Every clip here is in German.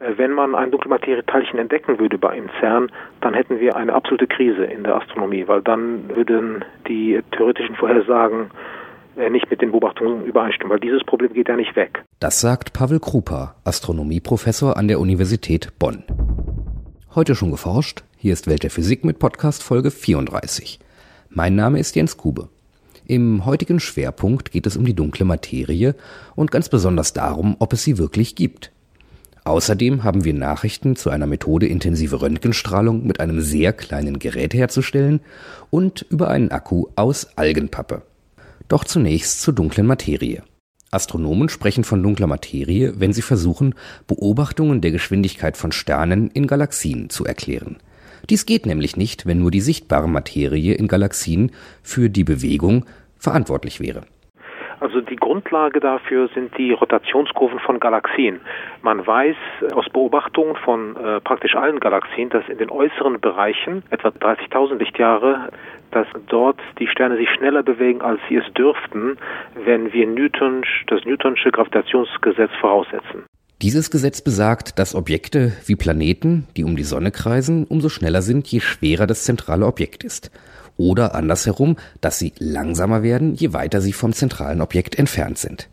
Äh, wenn man ein Dunkelmaterieteilchen entdecken würde bei im CERN, dann hätten wir eine absolute Krise in der Astronomie, weil dann würden die theoretischen Vorhersagen äh, nicht mit den Beobachtungen übereinstimmen, weil dieses Problem geht ja nicht weg. Das sagt Pavel Krupa, Astronomieprofessor an der Universität Bonn. Heute schon geforscht? Hier ist Welt der Physik mit Podcast Folge 34. Mein Name ist Jens Kube. Im heutigen Schwerpunkt geht es um die dunkle Materie und ganz besonders darum, ob es sie wirklich gibt. Außerdem haben wir Nachrichten zu einer Methode, intensive Röntgenstrahlung mit einem sehr kleinen Gerät herzustellen und über einen Akku aus Algenpappe. Doch zunächst zur dunklen Materie. Astronomen sprechen von dunkler Materie, wenn sie versuchen, Beobachtungen der Geschwindigkeit von Sternen in Galaxien zu erklären. Dies geht nämlich nicht, wenn nur die sichtbare Materie in Galaxien für die Bewegung verantwortlich wäre. Also die Grundlage dafür sind die Rotationskurven von Galaxien. Man weiß aus Beobachtungen von äh, praktisch allen Galaxien, dass in den äußeren Bereichen, etwa 30.000 Lichtjahre, dass dort die Sterne sich schneller bewegen, als sie es dürften, wenn wir Newtonsch, das Newtonsche Gravitationsgesetz voraussetzen. Dieses Gesetz besagt, dass Objekte wie Planeten, die um die Sonne kreisen, umso schneller sind, je schwerer das zentrale Objekt ist. Oder andersherum, dass sie langsamer werden, je weiter sie vom zentralen Objekt entfernt sind.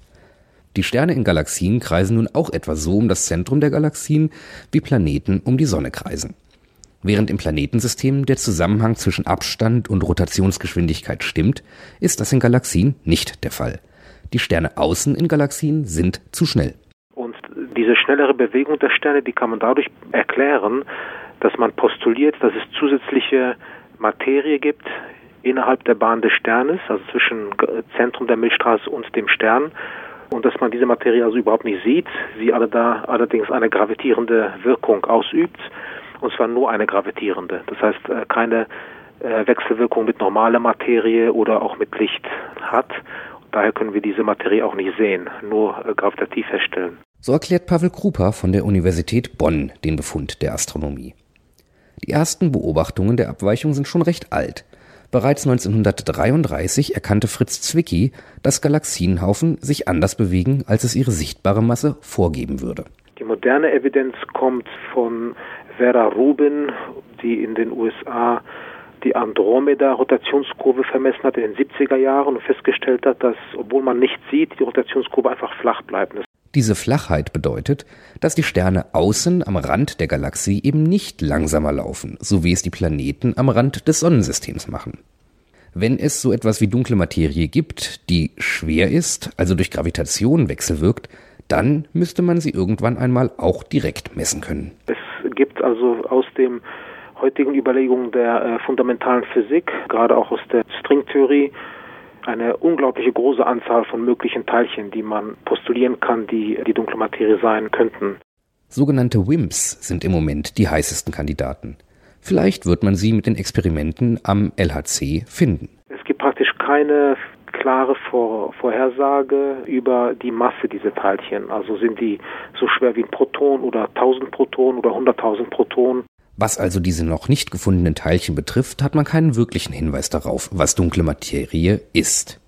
Die Sterne in Galaxien kreisen nun auch etwa so um das Zentrum der Galaxien, wie Planeten um die Sonne kreisen. Während im Planetensystem der Zusammenhang zwischen Abstand und Rotationsgeschwindigkeit stimmt, ist das in Galaxien nicht der Fall. Die Sterne außen in Galaxien sind zu schnell. Und diese schnellere Bewegung der Sterne, die kann man dadurch erklären, dass man postuliert, dass es zusätzliche Materie gibt innerhalb der Bahn des Sternes, also zwischen Zentrum der Milchstraße und dem Stern, und dass man diese Materie also überhaupt nicht sieht, sie alle da allerdings eine gravitierende Wirkung ausübt, und zwar nur eine gravitierende. Das heißt, äh, keine äh, Wechselwirkung mit normaler Materie oder auch mit Licht hat. Daher können wir diese Materie auch nicht sehen, nur äh, gravitativ feststellen. So erklärt Pavel Krupa von der Universität Bonn den Befund der Astronomie. Die ersten Beobachtungen der Abweichung sind schon recht alt. Bereits 1933 erkannte Fritz Zwicky, dass Galaxienhaufen sich anders bewegen, als es ihre sichtbare Masse vorgeben würde. Die moderne Evidenz kommt von Vera Rubin, die in den USA die Andromeda-Rotationskurve vermessen hat in den 70er Jahren und festgestellt hat, dass, obwohl man nichts sieht, die Rotationskurve einfach flach bleibt. Diese Flachheit bedeutet, dass die Sterne außen am Rand der Galaxie eben nicht langsamer laufen, so wie es die Planeten am Rand des Sonnensystems machen. Wenn es so etwas wie dunkle Materie gibt, die schwer ist, also durch Gravitation wechselwirkt, dann müsste man sie irgendwann einmal auch direkt messen können. Es gibt also aus dem heutigen Überlegungen der äh, fundamentalen Physik, gerade auch aus der Stringtheorie, eine unglaubliche große Anzahl von möglichen Teilchen, die man postulieren kann, die die dunkle Materie sein könnten. Sogenannte WIMPs sind im Moment die heißesten Kandidaten. Vielleicht wird man sie mit den Experimenten am LHC finden. Es gibt praktisch keine klare Vor Vorhersage über die Masse dieser Teilchen. Also sind die so schwer wie ein Proton oder 1000 Protonen oder 100.000 Protonen. Was also diese noch nicht gefundenen Teilchen betrifft, hat man keinen wirklichen Hinweis darauf, was dunkle Materie ist.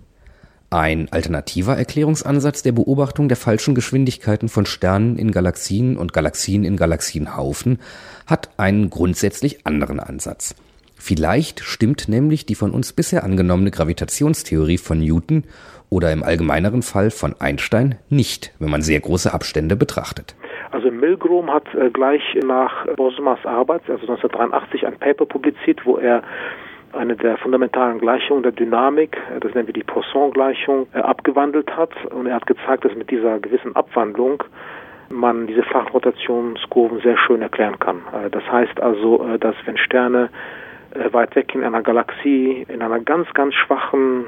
Ein alternativer Erklärungsansatz der Beobachtung der falschen Geschwindigkeiten von Sternen in Galaxien und Galaxien in Galaxienhaufen hat einen grundsätzlich anderen Ansatz. Vielleicht stimmt nämlich die von uns bisher angenommene Gravitationstheorie von Newton oder im allgemeineren Fall von Einstein nicht, wenn man sehr große Abstände betrachtet. Also Milgrom hat äh, gleich nach Bosmas Arbeit, also 1983, ein Paper publiziert, wo er eine der fundamentalen Gleichungen der Dynamik, äh, das nennen wir die Poisson-Gleichung, äh, abgewandelt hat. Und er hat gezeigt, dass mit dieser gewissen Abwandlung man diese flachen Rotationskurven sehr schön erklären kann. Das heißt also, dass wenn Sterne weit weg in einer Galaxie in einer ganz, ganz schwachen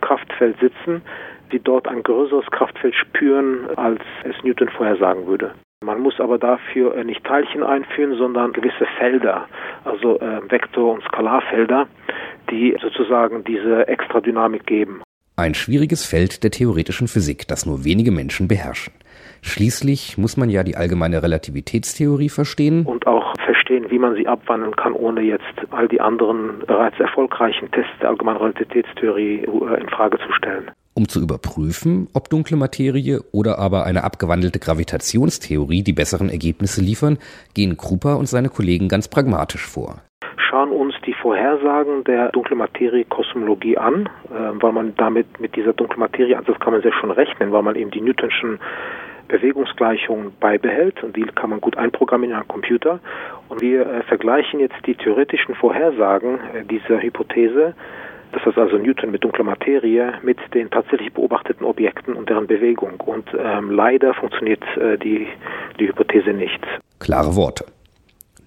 Kraftfeld sitzen, sie dort ein größeres Kraftfeld spüren, als es Newton vorhersagen würde. Man muss aber dafür äh, nicht Teilchen einführen, sondern gewisse Felder, also äh, Vektor- und Skalarfelder, die sozusagen diese Extradynamik geben. Ein schwieriges Feld der theoretischen Physik, das nur wenige Menschen beherrschen. Schließlich muss man ja die allgemeine Relativitätstheorie verstehen. Und auch verstehen, wie man sie abwandeln kann, ohne jetzt all die anderen bereits erfolgreichen Tests der allgemeinen Relativitätstheorie äh, in Frage zu stellen. Um zu überprüfen, ob dunkle Materie oder aber eine abgewandelte Gravitationstheorie die besseren Ergebnisse liefern, gehen Krupa und seine Kollegen ganz pragmatisch vor schauen uns die Vorhersagen der dunklen Materie Kosmologie an, äh, weil man damit mit dieser dunklen Materie Ansatz kann man sehr schon rechnen, weil man eben die Newtonschen Bewegungsgleichungen beibehält und die kann man gut einprogrammieren in einen Computer. Und wir äh, vergleichen jetzt die theoretischen Vorhersagen äh, dieser Hypothese das ist also Newton mit dunkler Materie mit den tatsächlich beobachteten Objekten und deren Bewegung. Und ähm, leider funktioniert äh, die, die Hypothese nicht. Klare Worte.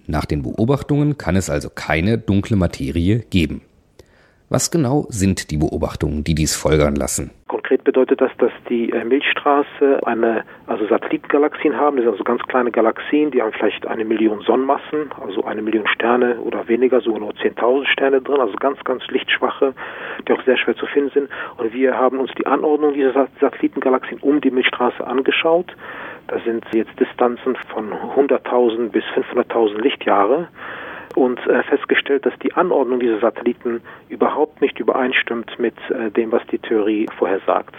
Nach den Beobachtungen kann es also keine dunkle Materie geben. Was genau sind die Beobachtungen, die dies folgern lassen? Konkret bedeutet das, dass die äh, Milchstraße eine, also Satellitengalaxien haben, das sind also ganz kleine Galaxien, die haben vielleicht eine Million Sonnenmassen, also eine Million Sterne oder weniger, so nur 10.000 Sterne drin, also ganz, ganz lichtschwache, die auch sehr schwer zu finden sind. Und wir haben uns die Anordnung dieser Satellitengalaxien um die Milchstraße angeschaut. Da sind jetzt Distanzen von 100.000 bis 500.000 Lichtjahre und äh, festgestellt, dass die Anordnung dieser Satelliten überhaupt nicht übereinstimmt mit äh, dem, was die Theorie vorhersagt.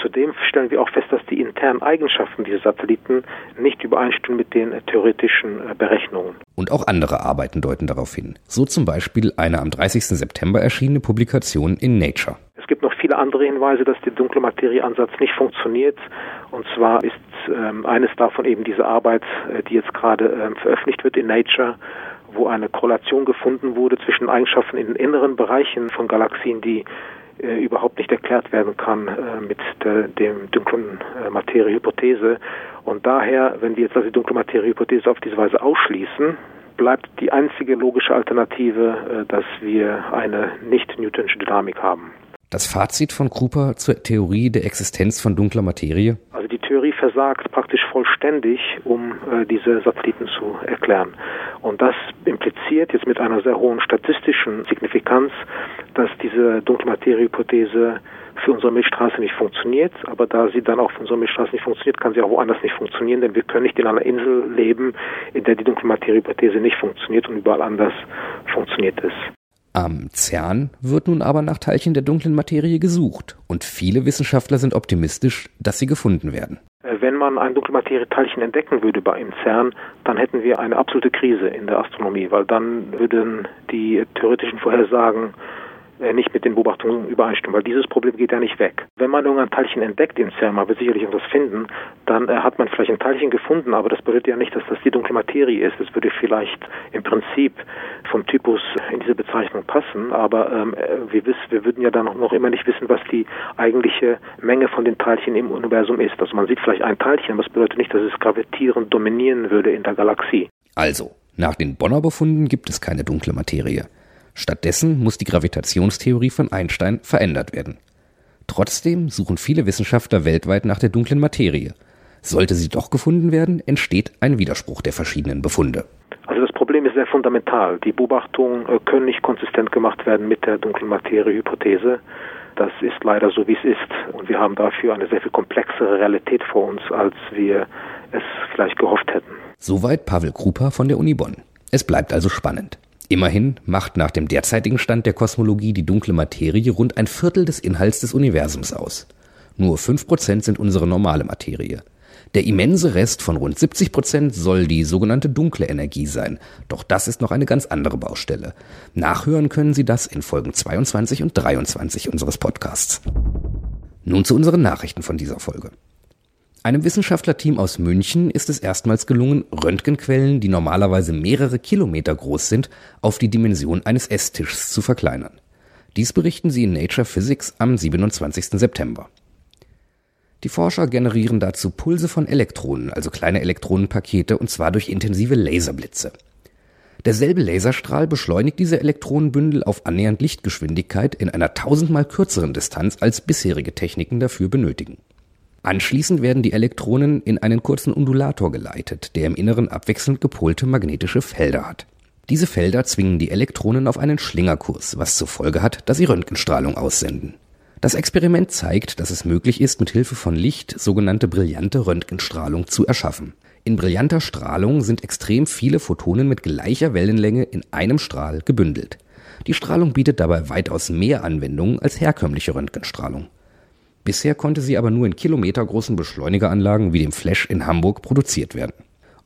Zudem stellen wir auch fest, dass die internen Eigenschaften dieser Satelliten nicht übereinstimmen mit den äh, theoretischen äh, Berechnungen. Und auch andere Arbeiten deuten darauf hin. So zum Beispiel eine am 30. September erschienene Publikation in Nature. Es gibt noch viele andere Hinweise, dass der dunkle Materie-Ansatz nicht funktioniert. Und zwar ist ähm, eines davon eben diese Arbeit, äh, die jetzt gerade ähm, veröffentlicht wird in Nature, wo eine Korrelation gefunden wurde zwischen Eigenschaften in den inneren Bereichen von Galaxien, die äh, überhaupt nicht erklärt werden kann äh, mit der dem dunklen äh, Materie-Hypothese. Und daher, wenn wir jetzt also die dunkle Materie-Hypothese auf diese Weise ausschließen, bleibt die einzige logische Alternative, äh, dass wir eine nicht-Newtonsche Dynamik haben. Das Fazit von Kruper zur Theorie der Existenz von dunkler Materie? Also die Theorie versagt praktisch vollständig, um äh, diese Satelliten zu erklären. Und das impliziert jetzt mit einer sehr hohen statistischen Signifikanz, dass diese dunkle Materie-Hypothese für unsere Milchstraße nicht funktioniert. Aber da sie dann auch für unsere Milchstraße nicht funktioniert, kann sie auch woanders nicht funktionieren, denn wir können nicht in einer Insel leben, in der die dunkle Materie-Hypothese nicht funktioniert und überall anders funktioniert es. Am CERN wird nun aber nach Teilchen der dunklen Materie gesucht und viele Wissenschaftler sind optimistisch, dass sie gefunden werden. Äh, wenn man ein dunkle Materie-Teilchen entdecken würde bei im CERN, dann hätten wir eine absolute Krise in der Astronomie, weil dann würden die theoretischen Vorhersagen nicht mit den Beobachtungen übereinstimmen, weil dieses Problem geht ja nicht weg. Wenn man irgendein Teilchen entdeckt im CERN, man wird sicherlich irgendwas finden, dann äh, hat man vielleicht ein Teilchen gefunden, aber das bedeutet ja nicht, dass das die dunkle Materie ist. Es würde vielleicht im Prinzip vom Typus in diese Bezeichnung passen, aber ähm, äh, wir, wiss, wir würden ja dann noch immer nicht wissen, was die eigentliche Menge von den Teilchen im Universum ist. Also man sieht vielleicht ein Teilchen, aber das bedeutet nicht, dass es gravitierend dominieren würde in der Galaxie. Also, nach den Bonner Befunden gibt es keine dunkle Materie. Stattdessen muss die Gravitationstheorie von Einstein verändert werden. Trotzdem suchen viele Wissenschaftler weltweit nach der dunklen Materie. Sollte sie doch gefunden werden, entsteht ein Widerspruch der verschiedenen Befunde. Also das Problem ist sehr fundamental. Die Beobachtungen äh, können nicht konsistent gemacht werden mit der dunklen Materie-Hypothese. Das ist leider so, wie es ist. Und wir haben dafür eine sehr viel komplexere Realität vor uns, als wir es vielleicht gehofft hätten. Soweit Pavel Krupa von der Uni Bonn. Es bleibt also spannend. Immerhin macht nach dem derzeitigen Stand der Kosmologie die dunkle Materie rund ein Viertel des Inhalts des Universums aus. Nur fünf Prozent sind unsere normale Materie. Der immense Rest von rund 70 Prozent soll die sogenannte dunkle Energie sein. Doch das ist noch eine ganz andere Baustelle. Nachhören können Sie das in Folgen 22 und 23 unseres Podcasts. Nun zu unseren Nachrichten von dieser Folge. Einem Wissenschaftlerteam aus München ist es erstmals gelungen, Röntgenquellen, die normalerweise mehrere Kilometer groß sind, auf die Dimension eines Esstischs zu verkleinern. Dies berichten sie in Nature Physics am 27. September. Die Forscher generieren dazu Pulse von Elektronen, also kleine Elektronenpakete, und zwar durch intensive Laserblitze. Derselbe Laserstrahl beschleunigt diese Elektronenbündel auf annähernd Lichtgeschwindigkeit in einer tausendmal kürzeren Distanz, als bisherige Techniken dafür benötigen. Anschließend werden die Elektronen in einen kurzen Undulator geleitet, der im Inneren abwechselnd gepolte magnetische Felder hat. Diese Felder zwingen die Elektronen auf einen Schlingerkurs, was zur Folge hat, dass sie Röntgenstrahlung aussenden. Das Experiment zeigt, dass es möglich ist, mit Hilfe von Licht sogenannte brillante Röntgenstrahlung zu erschaffen. In brillanter Strahlung sind extrem viele Photonen mit gleicher Wellenlänge in einem Strahl gebündelt. Die Strahlung bietet dabei weitaus mehr Anwendungen als herkömmliche Röntgenstrahlung. Bisher konnte sie aber nur in kilometergroßen Beschleunigeranlagen wie dem Flash in Hamburg produziert werden.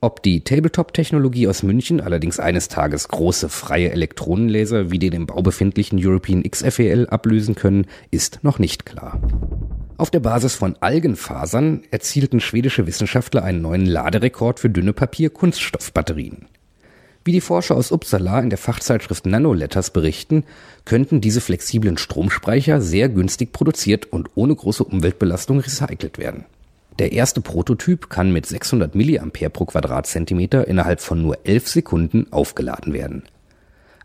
Ob die Tabletop-Technologie aus München allerdings eines Tages große freie Elektronenlaser wie den im Bau befindlichen European XFEL ablösen können, ist noch nicht klar. Auf der Basis von Algenfasern erzielten schwedische Wissenschaftler einen neuen Laderekord für dünne Papier-Kunststoffbatterien. Wie die Forscher aus Uppsala in der Fachzeitschrift Nanoletters berichten, könnten diese flexiblen Stromspeicher sehr günstig produziert und ohne große Umweltbelastung recycelt werden. Der erste Prototyp kann mit 600 mA pro Quadratzentimeter innerhalb von nur 11 Sekunden aufgeladen werden.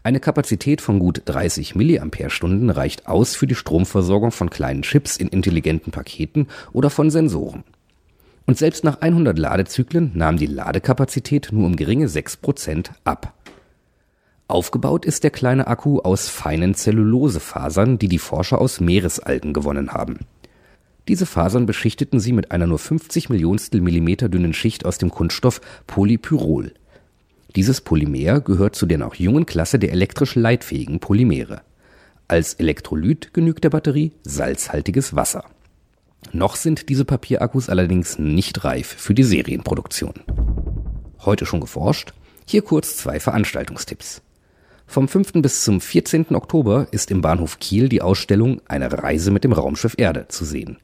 Eine Kapazität von gut 30 mAh reicht aus für die Stromversorgung von kleinen Chips in intelligenten Paketen oder von Sensoren. Und selbst nach 100 Ladezyklen nahm die Ladekapazität nur um geringe 6% ab. Aufgebaut ist der kleine Akku aus feinen Zellulosefasern, die die Forscher aus Meeresalgen gewonnen haben. Diese Fasern beschichteten sie mit einer nur 50 Millionstel Millimeter dünnen Schicht aus dem Kunststoff Polypyrrol. Dieses Polymer gehört zu der noch jungen Klasse der elektrisch leitfähigen Polymere. Als Elektrolyt genügt der Batterie salzhaltiges Wasser. Noch sind diese Papierakkus allerdings nicht reif für die Serienproduktion. Heute schon geforscht? Hier kurz zwei Veranstaltungstipps. Vom 5. bis zum 14. Oktober ist im Bahnhof Kiel die Ausstellung Eine Reise mit dem Raumschiff Erde zu sehen.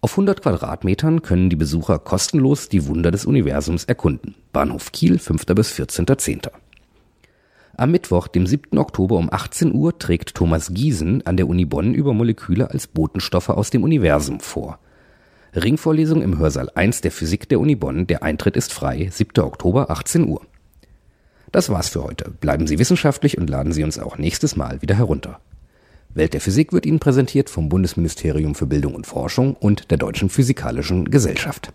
Auf 100 Quadratmetern können die Besucher kostenlos die Wunder des Universums erkunden. Bahnhof Kiel, 5. bis 14.10. Am Mittwoch, dem 7. Oktober um 18 Uhr trägt Thomas Giesen an der Uni Bonn über Moleküle als Botenstoffe aus dem Universum vor. Ringvorlesung im Hörsaal 1 der Physik der Uni Bonn. Der Eintritt ist frei. 7. Oktober, 18 Uhr. Das war's für heute. Bleiben Sie wissenschaftlich und laden Sie uns auch nächstes Mal wieder herunter. Welt der Physik wird Ihnen präsentiert vom Bundesministerium für Bildung und Forschung und der Deutschen Physikalischen Gesellschaft.